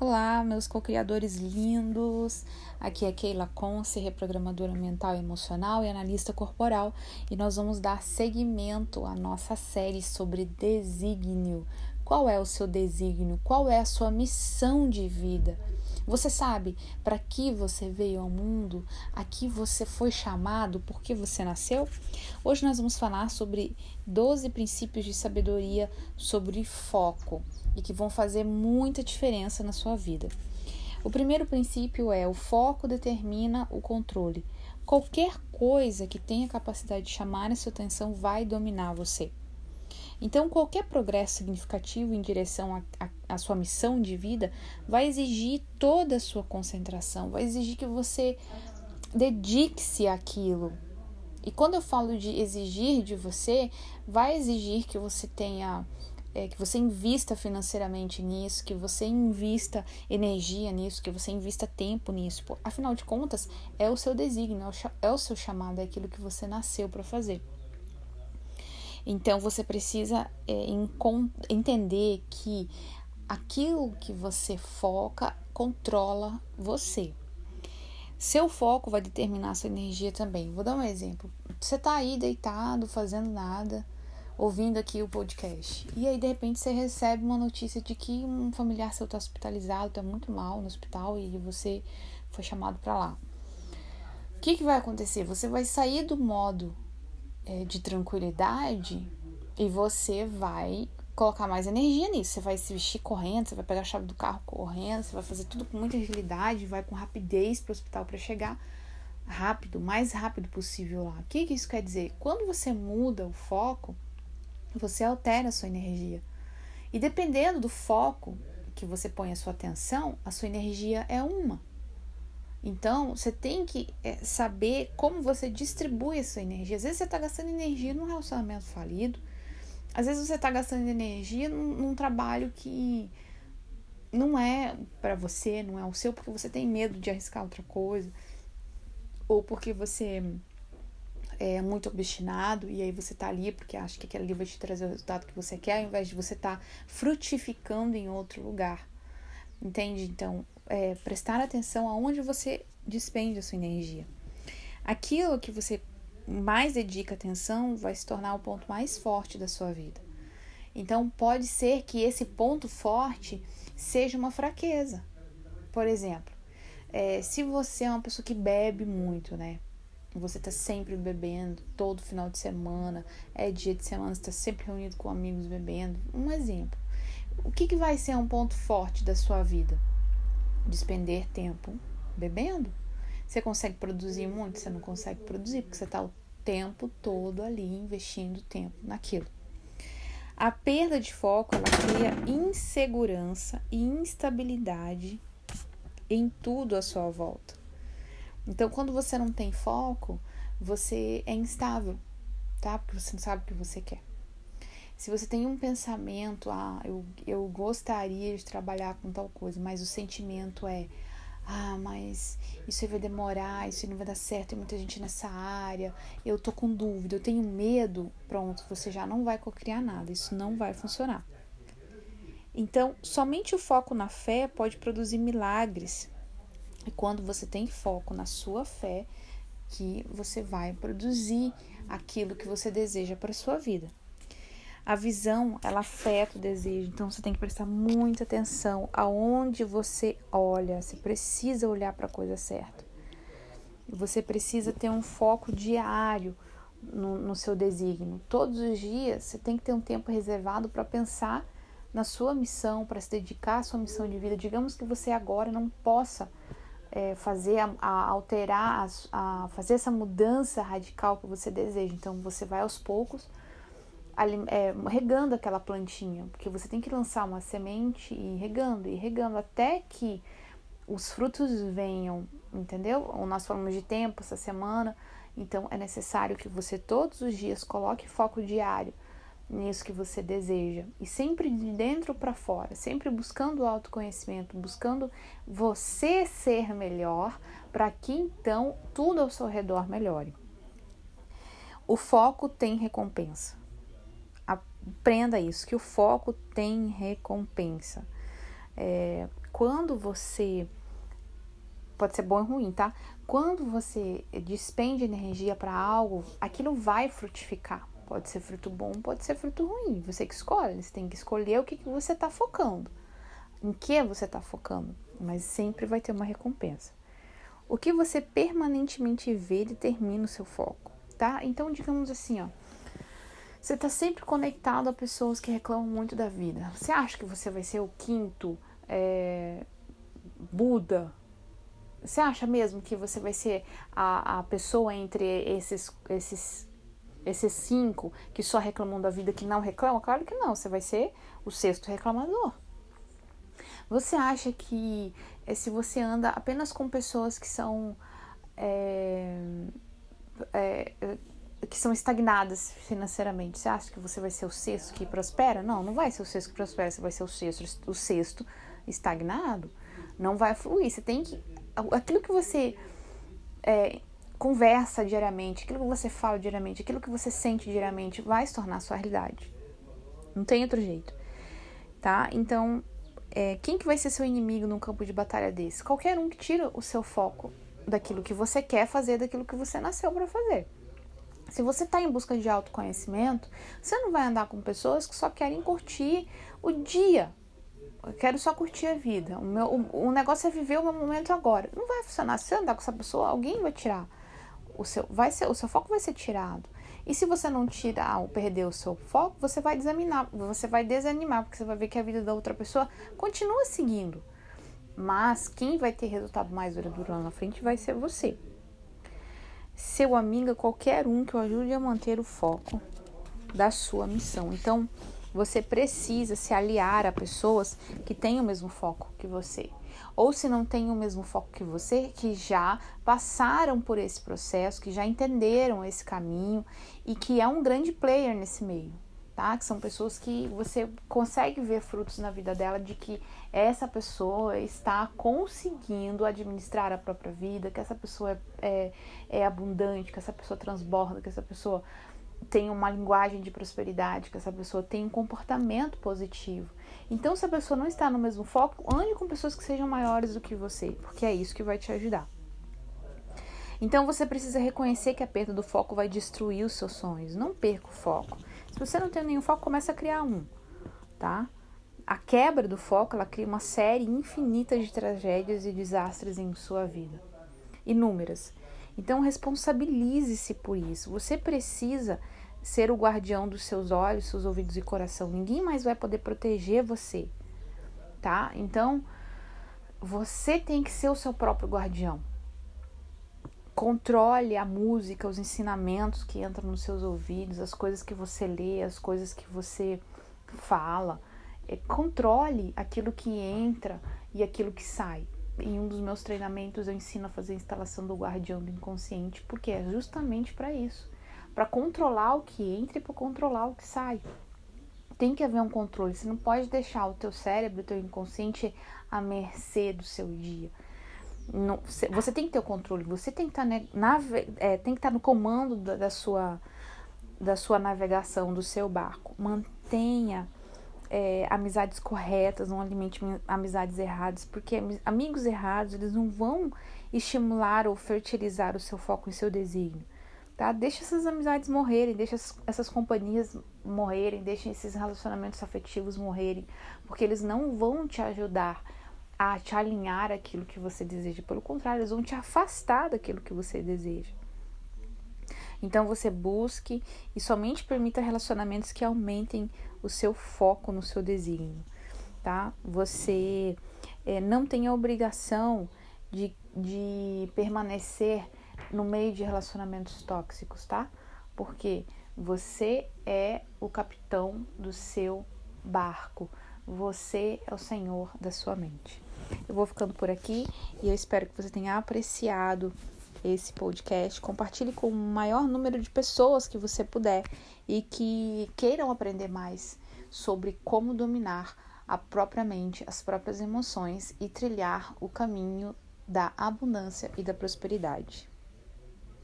Olá, meus co-criadores lindos. Aqui é Keila Conce, reprogramadora mental e emocional e analista corporal, e nós vamos dar seguimento à nossa série sobre desígnio. Qual é o seu desígnio? Qual é a sua missão de vida? Você sabe para que você veio ao mundo? Aqui você foi chamado? Por que você nasceu? Hoje nós vamos falar sobre 12 princípios de sabedoria sobre foco e que vão fazer muita diferença na sua vida. O primeiro princípio é o foco determina o controle. Qualquer coisa que tenha capacidade de chamar a sua atenção vai dominar você. Então, qualquer progresso significativo em direção à sua missão de vida vai exigir toda a sua concentração, vai exigir que você dedique-se àquilo. E quando eu falo de exigir de você, vai exigir que você tenha é, que você invista financeiramente nisso, que você invista energia nisso, que você invista tempo nisso. Afinal de contas, é o seu desígnio, é o seu chamado, é aquilo que você nasceu para fazer. Então você precisa é, entender que aquilo que você foca controla você. Seu foco vai determinar sua energia também. Vou dar um exemplo. Você está aí deitado, fazendo nada, ouvindo aqui o podcast. E aí, de repente, você recebe uma notícia de que um familiar seu está hospitalizado, está muito mal no hospital e você foi chamado para lá. O que, que vai acontecer? Você vai sair do modo é, de tranquilidade e você vai colocar mais energia nisso. Você vai se vestir correndo, você vai pegar a chave do carro correndo, você vai fazer tudo com muita agilidade, vai com rapidez para o hospital para chegar rápido, mais rápido possível lá. O que, que isso quer dizer? Quando você muda o foco, você altera a sua energia. E dependendo do foco que você põe a sua atenção, a sua energia é uma. Então, você tem que é, saber como você distribui essa energia. Às vezes você está gastando energia num relacionamento falido, às vezes você está gastando energia num, num, trabalho que não é para você, não é o seu, porque você tem medo de arriscar outra coisa, ou porque você é muito obstinado e aí você tá ali porque acha que aquele ali vai te trazer o resultado que você quer, ao invés de você estar tá frutificando em outro lugar. Entende? Então, é, prestar atenção aonde você despende a sua energia. Aquilo que você mais dedica atenção vai se tornar o ponto mais forte da sua vida. Então, pode ser que esse ponto forte seja uma fraqueza. Por exemplo, é, se você é uma pessoa que bebe muito, né? Você tá sempre bebendo, todo final de semana, é dia de semana, você tá sempre reunido com amigos bebendo. Um exemplo. O que, que vai ser um ponto forte da sua vida? despender tempo bebendo. Você consegue produzir muito? Você não consegue produzir, porque você está o tempo todo ali investindo tempo naquilo. A perda de foco ela cria insegurança e instabilidade em tudo à sua volta. Então, quando você não tem foco, você é instável, tá? Porque você não sabe o que você quer. Se você tem um pensamento, ah, eu, eu gostaria de trabalhar com tal coisa, mas o sentimento é, ah, mas isso vai demorar, isso não vai dar certo, tem muita gente nessa área, eu tô com dúvida, eu tenho medo, pronto, você já não vai cocriar nada, isso não vai funcionar. Então, somente o foco na fé pode produzir milagres. E quando você tem foco na sua fé, que você vai produzir aquilo que você deseja para sua vida. A visão, ela afeta o desejo, então você tem que prestar muita atenção aonde você olha. Você precisa olhar para a coisa certa. Você precisa ter um foco diário no, no seu desígnio. Todos os dias você tem que ter um tempo reservado para pensar na sua missão, para se dedicar à sua missão de vida. Digamos que você agora não possa é, fazer, a, a alterar, a, a fazer essa mudança radical que você deseja. Então você vai aos poucos é, regando aquela plantinha, porque você tem que lançar uma semente e ir regando, e regando até que os frutos venham, entendeu? Nós falamos de tempo essa semana, então é necessário que você todos os dias coloque foco diário nisso que você deseja e sempre de dentro para fora, sempre buscando o autoconhecimento, buscando você ser melhor, para que então tudo ao seu redor melhore. O foco tem recompensa. Aprenda isso, que o foco tem recompensa. É, quando você pode ser bom e ruim, tá? Quando você despende energia para algo, aquilo vai frutificar. Pode ser fruto bom, pode ser fruto ruim. Você que escolhe, você tem que escolher o que, que você está focando. Em que você está focando, mas sempre vai ter uma recompensa. O que você permanentemente vê determina o seu foco, tá? Então, digamos assim, ó. Você está sempre conectado a pessoas que reclamam muito da vida. Você acha que você vai ser o quinto é, Buda? Você acha mesmo que você vai ser a, a pessoa entre esses, esses, esses cinco que só reclamam da vida que não reclamam? Claro que não. Você vai ser o sexto reclamador. Você acha que é, se você anda apenas com pessoas que são é, que são estagnadas financeiramente, você acha que você vai ser o sexto que prospera? Não, não vai ser o sexto que prospera, você vai ser o sexto, o sexto estagnado. Não vai fluir. Você tem que aquilo que você é, conversa diariamente, aquilo que você fala diariamente, aquilo que você sente diariamente vai se tornar sua realidade. Não tem outro jeito, tá? Então é, quem que vai ser seu inimigo num campo de batalha desse? Qualquer um que tira o seu foco daquilo que você quer fazer, daquilo que você nasceu para fazer. Se você está em busca de autoconhecimento, você não vai andar com pessoas que só querem curtir o dia. Eu quero só curtir a vida. O, meu, o, o negócio é viver o meu momento agora. Não vai funcionar. Se você andar com essa pessoa, alguém vai tirar. O seu, vai ser, o seu foco vai ser tirado. E se você não tirar ou perder o seu foco, você vai desanimar, você vai desanimar, porque você vai ver que a vida da outra pessoa continua seguindo. Mas quem vai ter resultado mais duradouro lá na frente vai ser você. Seu amigo, qualquer um que o ajude a manter o foco da sua missão. Então, você precisa se aliar a pessoas que têm o mesmo foco que você ou se não tem o mesmo foco que você, que já passaram por esse processo, que já entenderam esse caminho e que é um grande player nesse meio, tá? Que são pessoas que você consegue ver frutos na vida dela de que essa pessoa está conseguindo administrar a própria vida, que essa pessoa é, é, é abundante, que essa pessoa transborda, que essa pessoa tem uma linguagem de prosperidade, que essa pessoa tem um comportamento positivo. Então, se a pessoa não está no mesmo foco, ande com pessoas que sejam maiores do que você, porque é isso que vai te ajudar. Então, você precisa reconhecer que a perda do foco vai destruir os seus sonhos. Não perca o foco. Se você não tem nenhum foco, comece a criar um, tá? A quebra do foco, ela cria uma série infinita de tragédias e desastres em sua vida. Inúmeras. Então, responsabilize-se por isso. Você precisa ser o guardião dos seus olhos, seus ouvidos e coração. Ninguém mais vai poder proteger você, tá? Então, você tem que ser o seu próprio guardião. Controle a música, os ensinamentos que entram nos seus ouvidos, as coisas que você lê, as coisas que você fala. É, controle aquilo que entra e aquilo que sai. Em um dos meus treinamentos eu ensino a fazer a instalação do guardião do inconsciente, porque é justamente para isso para controlar o que entra e para controlar o que sai. Tem que haver um controle. Você não pode deixar o teu cérebro, o teu inconsciente à mercê do seu dia. Não, você tem que ter o controle. Você tem que estar, tá, nave, é, tá no comando da, da, sua da sua navegação do seu barco. Mantenha é, amizades corretas, não alimente amizades erradas, porque amigos errados eles não vão estimular ou fertilizar o seu foco em seu desígnio tá? Deixa essas amizades morrerem, deixa essas companhias morrerem, deixa esses relacionamentos afetivos morrerem, porque eles não vão te ajudar a te alinhar aquilo que você deseja, pelo contrário, eles vão te afastar daquilo que você deseja. Então você busque e somente permita relacionamentos que aumentem o seu foco no seu desígnio, tá? Você é, não tem a obrigação de, de permanecer no meio de relacionamentos tóxicos, tá? Porque você é o capitão do seu barco. Você é o senhor da sua mente. Eu vou ficando por aqui e eu espero que você tenha apreciado esse podcast. Compartilhe com o maior número de pessoas que você puder e que queiram aprender mais sobre como dominar a própria mente, as próprias emoções e trilhar o caminho da abundância e da prosperidade.